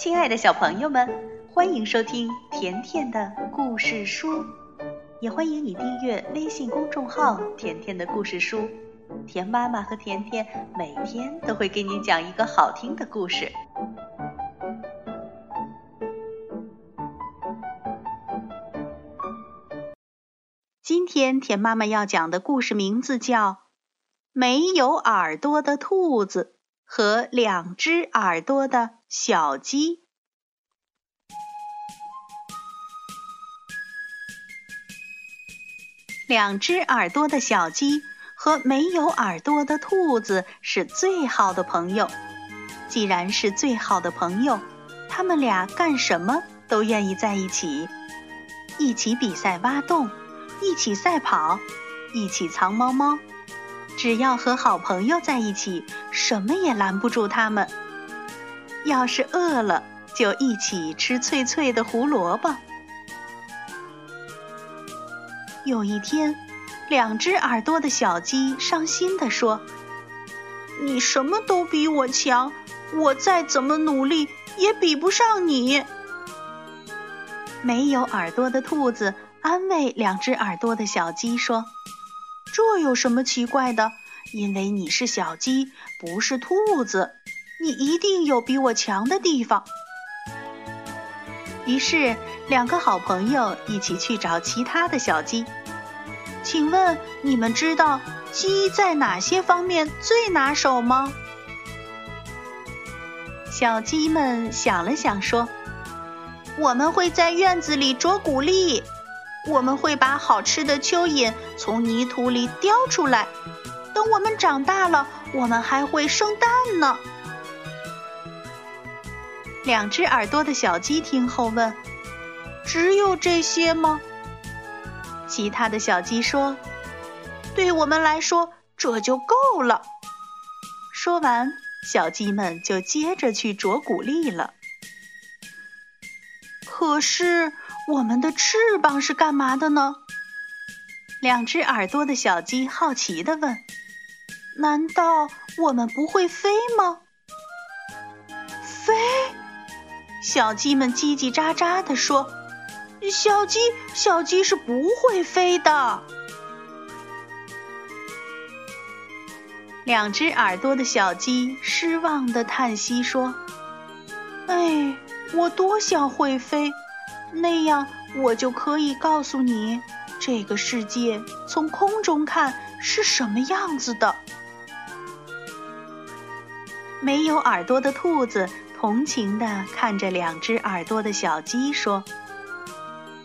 亲爱的小朋友们，欢迎收听甜甜的故事书，也欢迎你订阅微信公众号“甜甜的故事书”。甜妈妈和甜甜每天都会给你讲一个好听的故事。今天甜妈妈要讲的故事名字叫《没有耳朵的兔子和两只耳朵的小鸡》。两只耳朵的小鸡和没有耳朵的兔子是最好的朋友。既然是最好的朋友，他们俩干什么都愿意在一起：一起比赛挖洞，一起赛跑，一起藏猫猫。只要和好朋友在一起，什么也拦不住他们。要是饿了，就一起吃脆脆的胡萝卜。有一天，两只耳朵的小鸡伤心地说：“你什么都比我强，我再怎么努力也比不上你。”没有耳朵的兔子安慰两只耳朵的小鸡说：“这有什么奇怪的？因为你是小鸡，不是兔子，你一定有比我强的地方。”于是，两个好朋友一起去找其他的小鸡。请问你们知道鸡在哪些方面最拿手吗？小鸡们想了想说：“我们会在院子里啄谷粒，我们会把好吃的蚯蚓从泥土里叼出来。等我们长大了，我们还会生蛋呢。”两只耳朵的小鸡听后问：“只有这些吗？”其他的小鸡说：“对我们来说，这就够了。”说完，小鸡们就接着去啄谷粒了。可是，我们的翅膀是干嘛的呢？两只耳朵的小鸡好奇地问：“难道我们不会飞吗？”小鸡们叽叽喳喳地说。小鸡，小鸡是不会飞的。两只耳朵的小鸡失望的叹息说：“哎，我多想会飞，那样我就可以告诉你，这个世界从空中看是什么样子的。”没有耳朵的兔子同情的看着两只耳朵的小鸡说。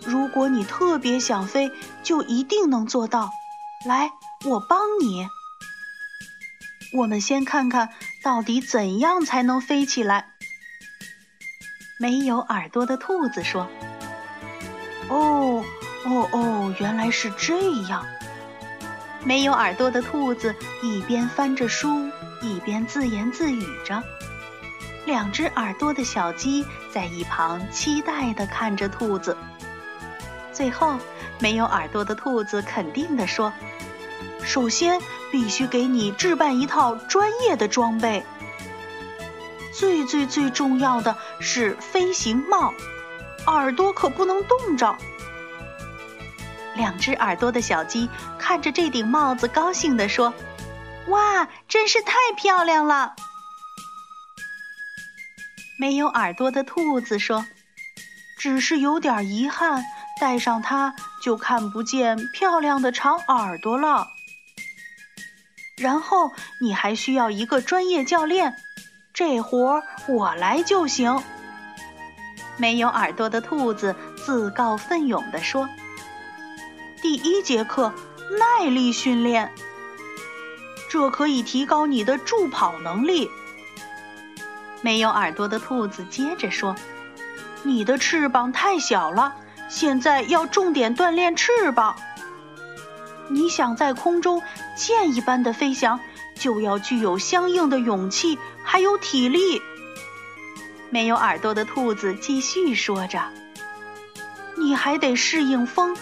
如果你特别想飞，就一定能做到。来，我帮你。我们先看看到底怎样才能飞起来。没有耳朵的兔子说：“哦，哦哦，原来是这样。”没有耳朵的兔子一边翻着书，一边自言自语着。两只耳朵的小鸡在一旁期待地看着兔子。最后，没有耳朵的兔子肯定地说：“首先，必须给你置办一套专业的装备。最最最重要的是飞行帽，耳朵可不能冻着。”两只耳朵的小鸡看着这顶帽子，高兴地说：“哇，真是太漂亮了！”没有耳朵的兔子说：“只是有点遗憾。”戴上它就看不见漂亮的长耳朵了。然后你还需要一个专业教练，这活儿我来就行。没有耳朵的兔子自告奋勇地说：“第一节课耐力训练，这可以提高你的助跑能力。”没有耳朵的兔子接着说：“你的翅膀太小了。”现在要重点锻炼翅膀。你想在空中箭一般的飞翔，就要具有相应的勇气，还有体力。没有耳朵的兔子继续说着：“你还得适应风，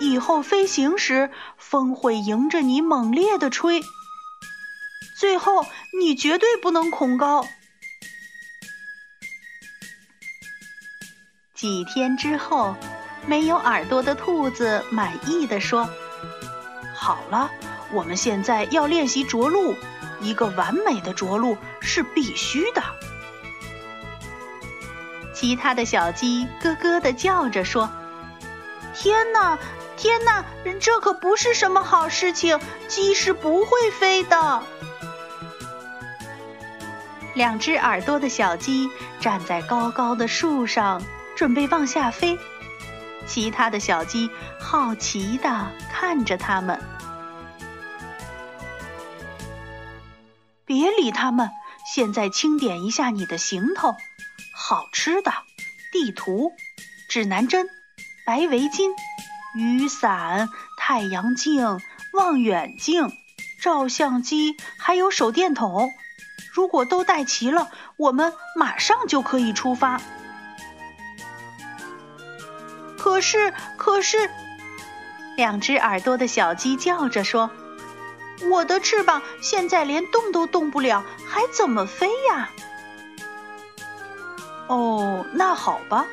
以后飞行时风会迎着你猛烈的吹。最后，你绝对不能恐高。”几天之后，没有耳朵的兔子满意的说：“好了，我们现在要练习着陆。一个完美的着陆是必须的。”其他的小鸡咯咯的叫着说：“天哪，天哪，这可不是什么好事情！鸡是不会飞的。”两只耳朵的小鸡站在高高的树上，准备往下飞。其他的小鸡好奇地看着它们。别理他们，现在清点一下你的行头：好吃的、地图、指南针、白围巾、雨伞、太阳镜、望远镜、照相机，还有手电筒。如果都带齐了，我们马上就可以出发。可是，可是，两只耳朵的小鸡叫着说：“我的翅膀现在连动都动不了，还怎么飞呀？”哦，那好吧。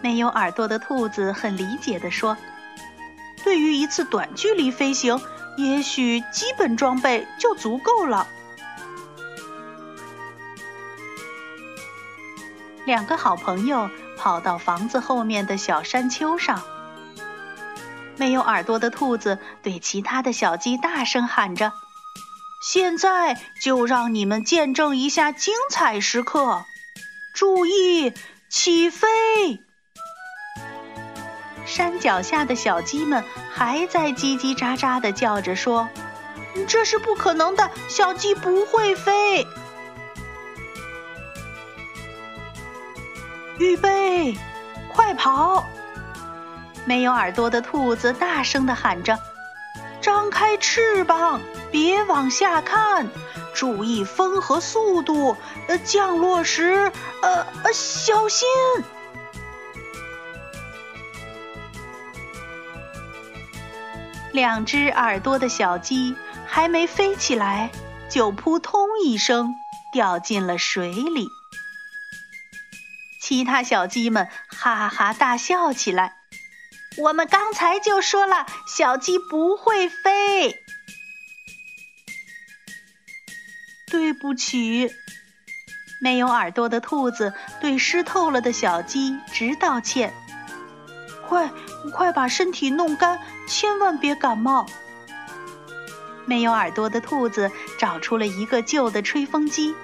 没有耳朵的兔子很理解地说：“对于一次短距离飞行，也许基本装备就足够了。”两个好朋友跑到房子后面的小山丘上。没有耳朵的兔子对其他的小鸡大声喊着：“现在就让你们见证一下精彩时刻！注意，起飞！”山脚下的小鸡们还在叽叽喳喳地叫着说：“这是不可能的，小鸡不会飞。”预备，快跑！没有耳朵的兔子大声地喊着：“张开翅膀，别往下看，注意风和速度。呃，降落时，呃呃，小心！”两只耳朵的小鸡还没飞起来，就扑通一声掉进了水里。其他小鸡们哈哈大笑起来。我们刚才就说了，小鸡不会飞。对不起，没有耳朵的兔子对湿透了的小鸡直道歉。快，快把身体弄干，千万别感冒。没有耳朵的兔子找出了一个旧的吹风机。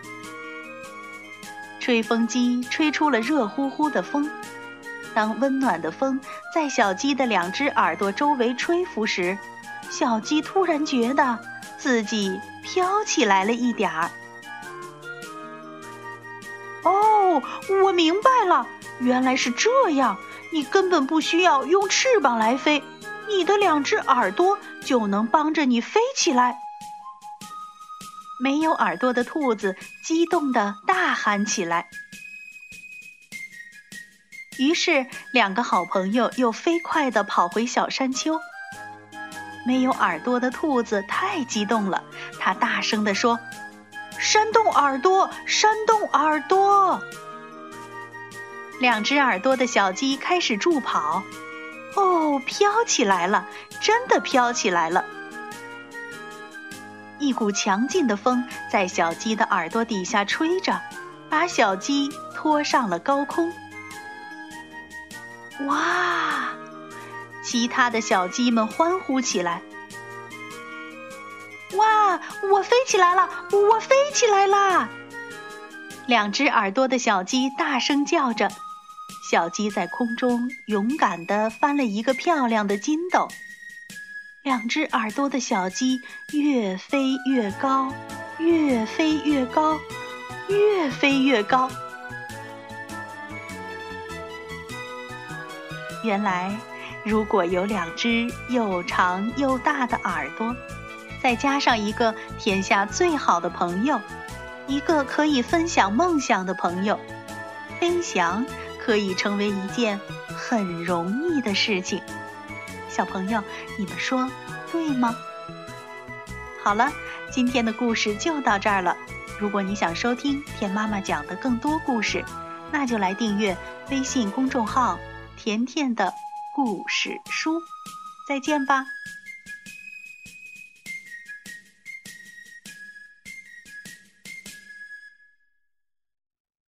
吹风机吹出了热乎乎的风，当温暖的风在小鸡的两只耳朵周围吹拂时，小鸡突然觉得自己飘起来了一点儿。哦，我明白了，原来是这样！你根本不需要用翅膀来飞，你的两只耳朵就能帮着你飞起来。没有耳朵的兔子激动地大喊起来。于是，两个好朋友又飞快地跑回小山丘。没有耳朵的兔子太激动了，它大声地说：“扇动耳朵，扇动耳朵！”两只耳朵的小鸡开始助跑。哦，飘起来了，真的飘起来了！一股强劲的风在小鸡的耳朵底下吹着，把小鸡拖上了高空。哇！其他的小鸡们欢呼起来。哇！我飞起来了！我飞起来啦！两只耳朵的小鸡大声叫着。小鸡在空中勇敢地翻了一个漂亮的筋斗。两只耳朵的小鸡越飞越高，越飞越高，越飞越高。原来，如果有两只又长又大的耳朵，再加上一个天下最好的朋友，一个可以分享梦想的朋友，飞翔可以成为一件很容易的事情。小朋友，你们说对吗？好了，今天的故事就到这儿了。如果你想收听甜妈妈讲的更多故事，那就来订阅微信公众号“甜甜的故事书”。再见吧。